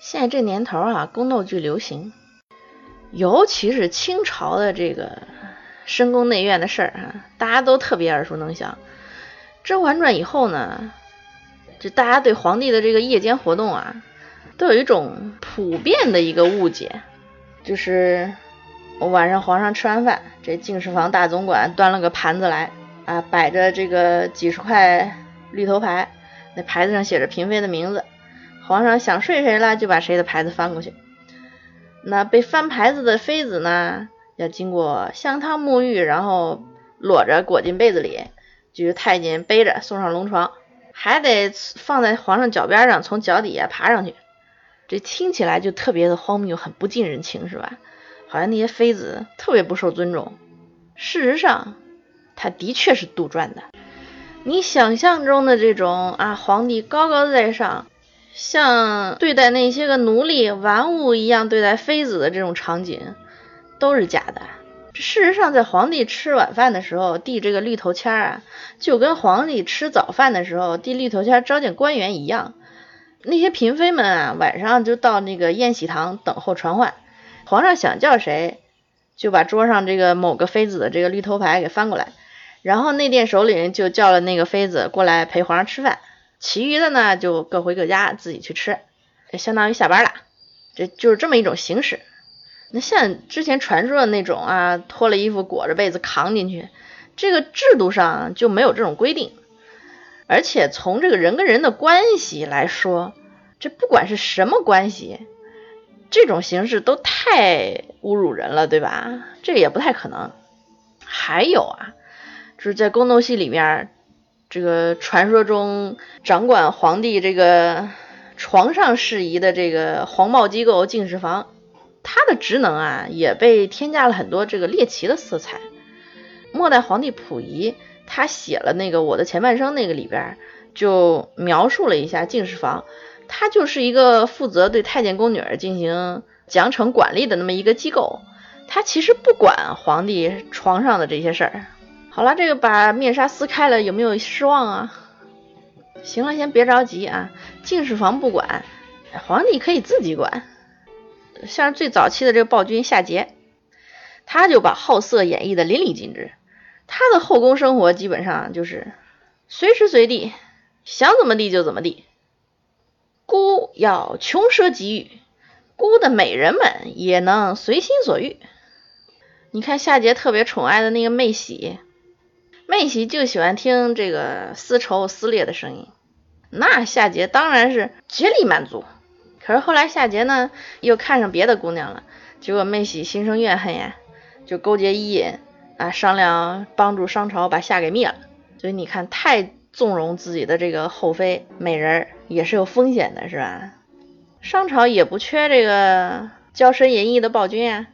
现在这年头啊，宫斗剧流行，尤其是清朝的这个深宫内院的事儿啊，大家都特别耳熟能详。《甄嬛传》以后呢，就大家对皇帝的这个夜间活动啊，都有一种普遍的一个误解，就是晚上皇上吃完饭，这敬事房大总管端了个盘子来啊，摆着这个几十块绿头牌，那牌子上写着嫔妃的名字。皇上想睡谁了，就把谁的牌子翻过去。那被翻牌子的妃子呢，要经过香汤沐浴，然后裸着裹进被子里，就由太监背着送上龙床，还得放在皇上脚边上，从脚底下爬上去。这听起来就特别的荒谬，很不近人情，是吧？好像那些妃子特别不受尊重。事实上，他的确是杜撰的。你想象中的这种啊，皇帝高高在上。像对待那些个奴隶玩物一样对待妃子的这种场景，都是假的。事实上，在皇帝吃晚饭的时候递这个绿头签啊，就跟皇帝吃早饭的时候递绿头签召见官员一样。那些嫔妃们啊，晚上就到那个宴喜堂等候传唤，皇上想叫谁，就把桌上这个某个妃子的这个绿头牌给翻过来，然后内殿首领就叫了那个妃子过来陪皇上吃饭。其余的呢，就各回各家自己去吃，相当于下班了，这就是这么一种形式。那像之前传说的那种啊，脱了衣服裹着被子扛进去，这个制度上就没有这种规定。而且从这个人跟人的关系来说，这不管是什么关系，这种形式都太侮辱人了，对吧？这也不太可能。还有啊，就是在宫斗戏里面。这个传说中掌管皇帝这个床上事宜的这个黄帽机构敬事房，它的职能啊也被添加了很多这个猎奇的色彩。末代皇帝溥仪他写了那个《我的前半生》那个里边，就描述了一下敬事房，它就是一个负责对太监宫女进行奖惩管理的那么一个机构，它其实不管皇帝床上的这些事儿。好了，这个把面纱撕开了，有没有失望啊？行了，先别着急啊。敬事房不管，皇帝可以自己管。像最早期的这个暴君夏桀，他就把好色演绎的淋漓尽致。他的后宫生活基本上就是随时随地想怎么地就怎么地。孤要穷奢极欲，孤的美人们也能随心所欲。你看夏桀特别宠爱的那个妹喜。妹喜就喜欢听这个丝绸撕裂的声音，那夏桀当然是竭力满足。可是后来夏桀呢又看上别的姑娘了，结果妹喜心生怨恨呀，就勾结伊尹啊商量帮助商朝把夏给灭了。所以你看，太纵容自己的这个后妃美人也是有风险的，是吧？商朝也不缺这个骄奢淫逸的暴君啊，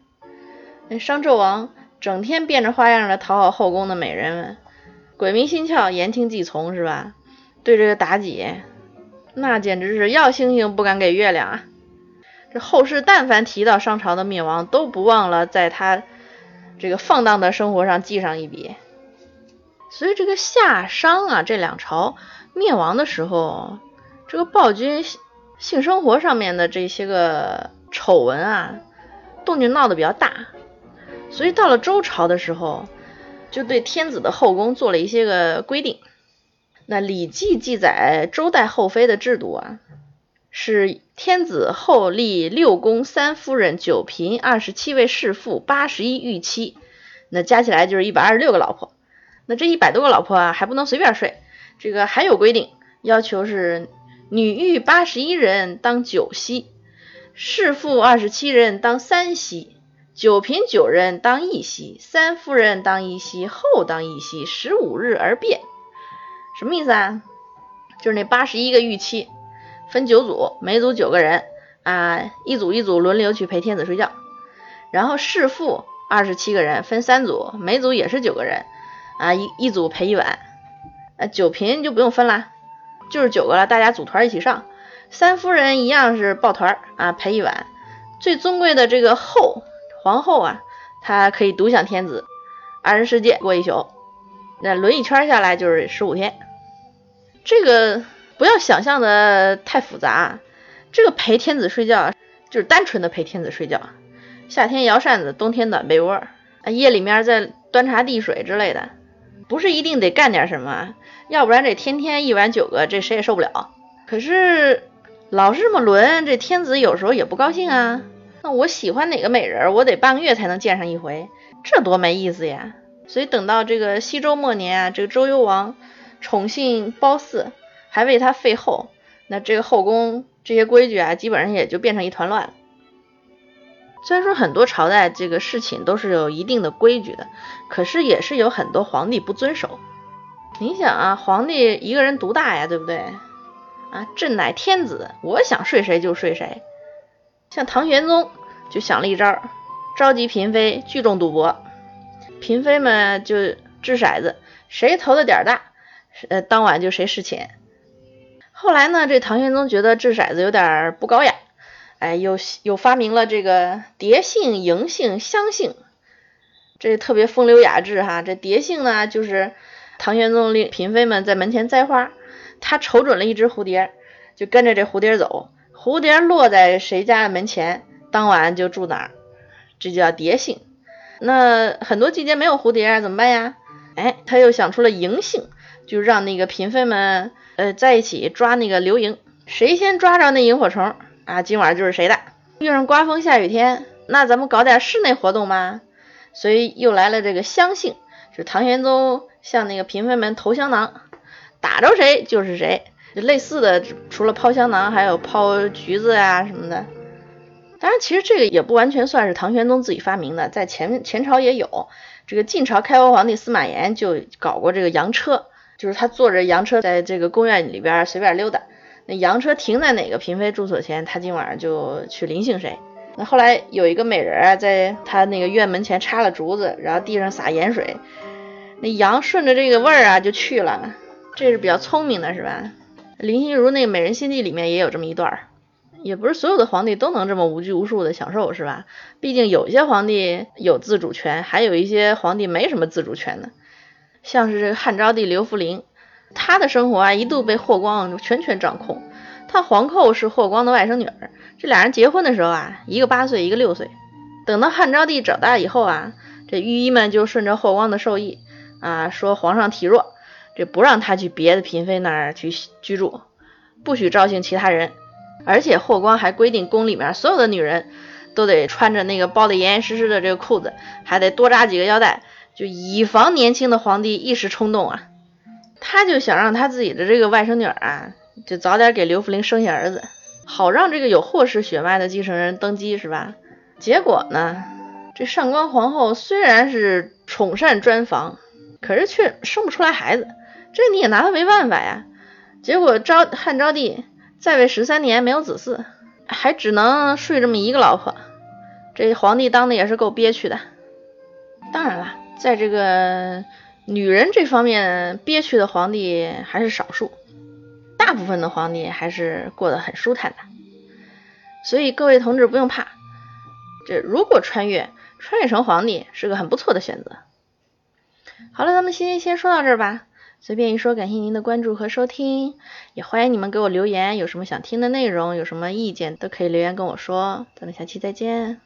那商纣王整天变着花样的讨好后宫的美人们。鬼迷心窍，言听计从，是吧？对这个妲己，那简直是要星星不敢给月亮啊！这后世但凡提到商朝的灭亡，都不忘了在他这个放荡的生活上记上一笔。所以这个夏商啊这两朝灭亡的时候，这个暴君性生活上面的这些个丑闻啊，动静闹得比较大。所以到了周朝的时候。就对天子的后宫做了一些个规定。那《礼记》记载周代后妃的制度啊，是天子后立六宫三夫人九嫔二十七位侍妇八十一御妻，那加起来就是一百二十六个老婆。那这一百多个老婆啊，还不能随便睡，这个还有规定，要求是女御八十一人当九夕，侍妇二十七人当三夕。九嫔九人当一夕，三夫人当一夕，后当一夕，十五日而变。什么意思啊？就是那八十一个御妻分九组，每组九个人啊，一组一组轮流去陪天子睡觉。然后侍妇二十七个人分三组，每组也是九个人啊，一一组陪一晚。啊，九嫔就不用分啦，就是九个了，大家组团一起上。三夫人一样是抱团啊，陪一晚。最尊贵的这个后。皇后啊，她可以独享天子，二人世界过一宿，那轮一圈下来就是十五天。这个不要想象的太复杂，这个陪天子睡觉，就是单纯的陪天子睡觉。夏天摇扇子，冬天暖被窝，啊，夜里面再端茶递水之类的，不是一定得干点什么，要不然这天天一碗酒个，这谁也受不了。可是老是这么轮，这天子有时候也不高兴啊。那我喜欢哪个美人，我得半个月才能见上一回，这多没意思呀。所以等到这个西周末年啊，这个周幽王宠幸褒姒，还为他废后，那这个后宫这些规矩啊，基本上也就变成一团乱了。虽然说很多朝代这个事情都是有一定的规矩的，可是也是有很多皇帝不遵守。你想啊，皇帝一个人独大呀，对不对？啊，朕乃天子，我想睡谁就睡谁。像唐玄宗就想了一招，召集嫔妃聚众赌博，嫔妃们就掷骰子，谁投的点大，呃，当晚就谁侍寝。后来呢，这唐玄宗觉得掷骰子有点不高雅。哎，又又发明了这个蝶姓、迎杏、香杏，这特别风流雅致哈。这蝶姓呢，就是唐玄宗令嫔妃们在门前栽花，他瞅准了一只蝴蝶，就跟着这蝴蝶走，蝴蝶落在谁家的门前，当晚就住哪儿，这叫蝶杏。那很多季节没有蝴蝶怎么办呀？哎，他又想出了迎杏，就让那个嫔妃们呃在一起抓那个流萤，谁先抓着那萤火虫。啊，今晚就是谁的？遇上刮风下雨天，那咱们搞点室内活动嘛。所以又来了这个香杏，是唐玄宗向那个嫔妃们投香囊，打着谁就是谁。类似的，除了抛香囊，还有抛橘子啊什么的。当然，其实这个也不完全算是唐玄宗自己发明的，在前前朝也有。这个晋朝开国皇帝司马炎就搞过这个洋车，就是他坐着洋车在这个宫苑里边随便溜达。那洋车停在哪个嫔妃住所前，他今晚上就去临幸谁。那后来有一个美人啊，在他那个院门前插了竹子，然后地上撒盐水，那羊顺着这个味儿啊就去了。这是比较聪明的，是吧？林心如那个《美人心计》里面也有这么一段儿。也不是所有的皇帝都能这么无拘无束的享受，是吧？毕竟有些皇帝有自主权，还有一些皇帝没什么自主权的，像是这个汉昭帝刘弗陵。他的生活啊，一度被霍光全权掌控。他皇后是霍光的外甥女儿，这俩人结婚的时候啊，一个八岁，一个六岁。等到汉昭帝长大以后啊，这御医们就顺着霍光的授意啊，说皇上体弱，这不让他去别的嫔妃那儿去居住，不许招幸其他人。而且霍光还规定宫里面所有的女人都得穿着那个包得严严实实的这个裤子，还得多扎几个腰带，就以防年轻的皇帝一时冲动啊。他就想让他自己的这个外甥女儿啊，就早点给刘弗陵生下儿子，好让这个有霍氏血脉的继承人登基，是吧？结果呢，这上官皇后虽然是宠善专房，可是却生不出来孩子，这你也拿他没办法呀。结果昭汉昭帝在位十三年没有子嗣，还只能睡这么一个老婆，这皇帝当的也是够憋屈的。当然了，在这个。女人这方面憋屈的皇帝还是少数，大部分的皇帝还是过得很舒坦的。所以各位同志不用怕，这如果穿越，穿越成皇帝是个很不错的选择。好了，咱们今天先说到这儿吧。随便一说，感谢您的关注和收听，也欢迎你们给我留言，有什么想听的内容，有什么意见都可以留言跟我说。咱们下期再见。